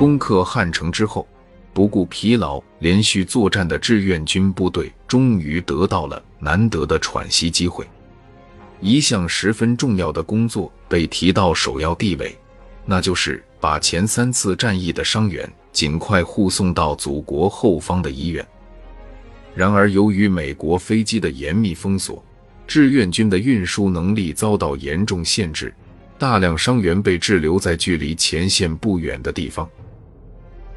攻克汉城之后，不顾疲劳连续作战的志愿军部队终于得到了难得的喘息机会。一项十分重要的工作被提到首要地位，那就是把前三次战役的伤员尽快护送到祖国后方的医院。然而，由于美国飞机的严密封锁，志愿军的运输能力遭到严重限制，大量伤员被滞留在距离前线不远的地方。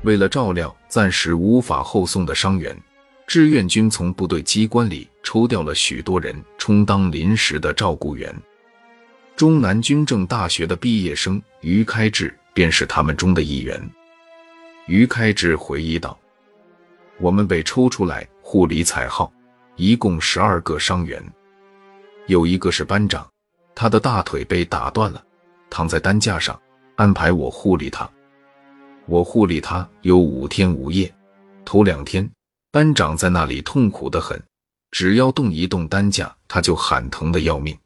为了照料暂时无法后送的伤员，志愿军从部队机关里抽调了许多人充当临时的照顾员。中南军政大学的毕业生于开智便是他们中的一员。于开智回忆道：“我们被抽出来护理彩号，一共十二个伤员，有一个是班长，他的大腿被打断了，躺在担架上，安排我护理他。我护理他有五天五夜，头两天。”班长在那里痛苦的很，只要动一动担架，他就喊疼的要命。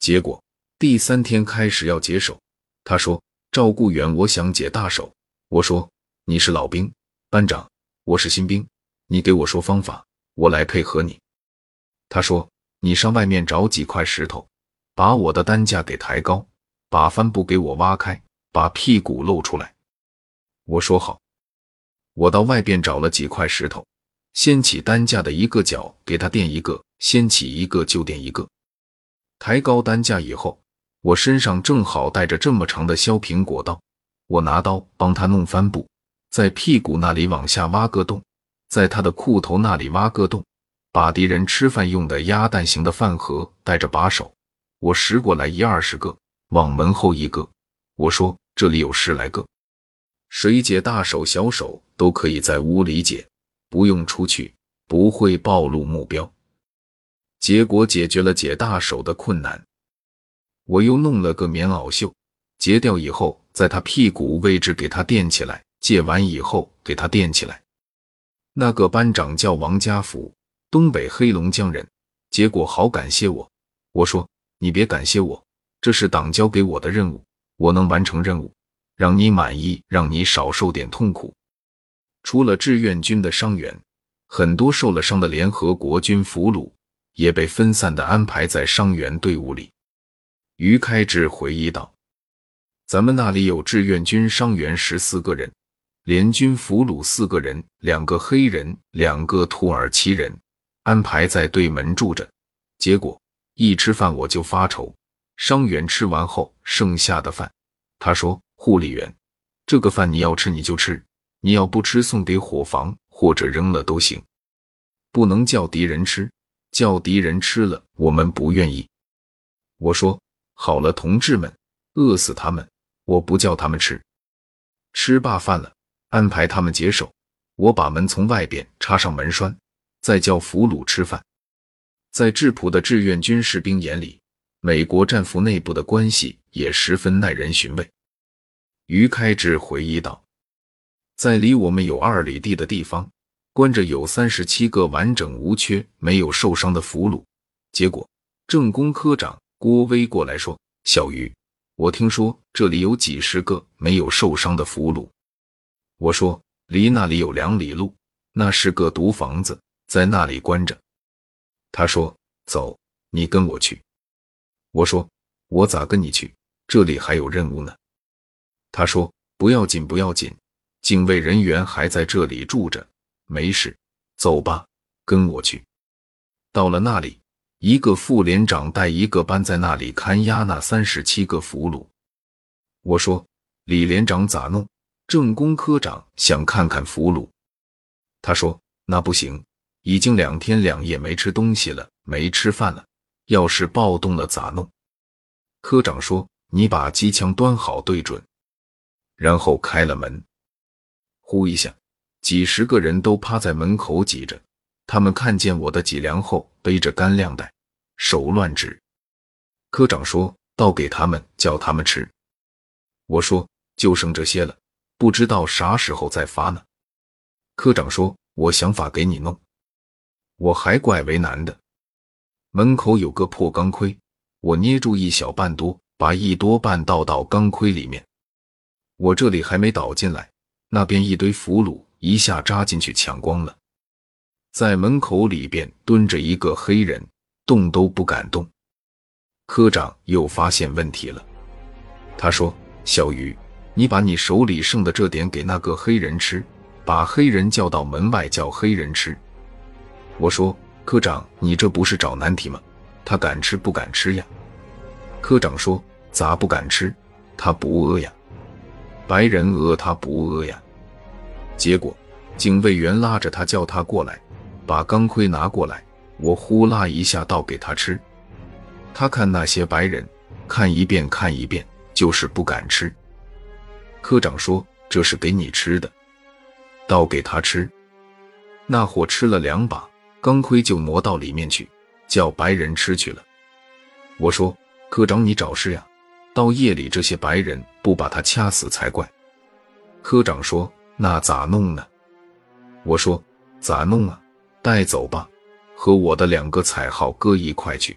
结果第三天开始要解手，他说：“照顾员，我想解大手。”我说：“你是老兵，班长，我是新兵，你给我说方法，我来配合你。”他说：“你上外面找几块石头，把我的担架给抬高，把帆布给我挖开，把屁股露出来。”我说好。我到外边找了几块石头。掀起担架的一个角，给他垫一个；掀起一个就垫一个。抬高担架以后，我身上正好带着这么长的削苹果刀，我拿刀帮他弄帆布，在屁股那里往下挖个洞，在他的裤头那里挖个洞，把敌人吃饭用的鸭蛋形的饭盒带着把手，我拾过来一二十个，往门后一搁。我说这里有十来个，谁解大手小手都可以在屋里解。不用出去，不会暴露目标。结果解决了解大手的困难。我又弄了个棉袄袖，截掉以后，在他屁股位置给他垫起来。解完以后给他垫起来。那个班长叫王家福，东北黑龙江人。结果好感谢我。我说你别感谢我，这是党交给我的任务，我能完成任务，让你满意，让你少受点痛苦。除了志愿军的伤员，很多受了伤的联合国军俘虏也被分散的安排在伤员队伍里。于开智回忆道：“咱们那里有志愿军伤员十四个人，联军俘虏四个人，两个黑人，两个土耳其人，安排在对门住着。结果一吃饭我就发愁，伤员吃完后剩下的饭，他说：‘护理员，这个饭你要吃你就吃。’”你要不吃，送给伙房或者扔了都行，不能叫敌人吃，叫敌人吃了，我们不愿意。我说好了，同志们，饿死他们，我不叫他们吃。吃罢饭了，安排他们解手，我把门从外边插上门栓，再叫俘虏吃饭。在质朴的志愿军士兵眼里，美国战俘内部的关系也十分耐人寻味。于开智回忆道。在离我们有二里地的地方，关着有三十七个完整无缺、没有受伤的俘虏。结果，政工科长郭威过来说：“小于，我听说这里有几十个没有受伤的俘虏。”我说：“离那里有两里路，那是个毒房子，在那里关着。”他说：“走，你跟我去。”我说：“我咋跟你去？这里还有任务呢。”他说：“不要紧，不要紧。”警卫人员还在这里住着，没事，走吧，跟我去。到了那里，一个副连长带一个班在那里看押那三十七个俘虏。我说：“李连长咋弄？”政工科长想看看俘虏。他说：“那不行，已经两天两夜没吃东西了，没吃饭了。要是暴动了咋弄？”科长说：“你把机枪端好对准。”然后开了门。呼一下，几十个人都趴在门口挤着。他们看见我的脊梁后背着干粮袋，手乱指。科长说倒给他们，叫他们吃。我说就剩这些了，不知道啥时候再发呢。科长说我想法给你弄。我还怪为难的。门口有个破钢盔，我捏住一小半多，把一多半倒到钢盔里面。我这里还没倒进来。那边一堆俘虏一下扎进去抢光了，在门口里边蹲着一个黑人，动都不敢动。科长又发现问题了，他说：“小鱼，你把你手里剩的这点给那个黑人吃，把黑人叫到门外叫黑人吃。”我说：“科长，你这不是找难题吗？他敢吃不敢吃呀？”科长说：“咋不敢吃？他不饿呀。白人饿他不饿呀。”结果警卫员拉着他叫他过来，把钢盔拿过来，我呼啦一下倒给他吃。他看那些白人，看一遍看一遍，就是不敢吃。科长说：“这是给你吃的，倒给他吃。”那货吃了两把，钢盔就挪到里面去，叫白人吃去了。我说：“科长，你找事呀！到夜里这些白人不把他掐死才怪。”科长说：“那咋弄呢？”我说：“咋弄啊？带走吧，和我的两个彩号搁一块去。”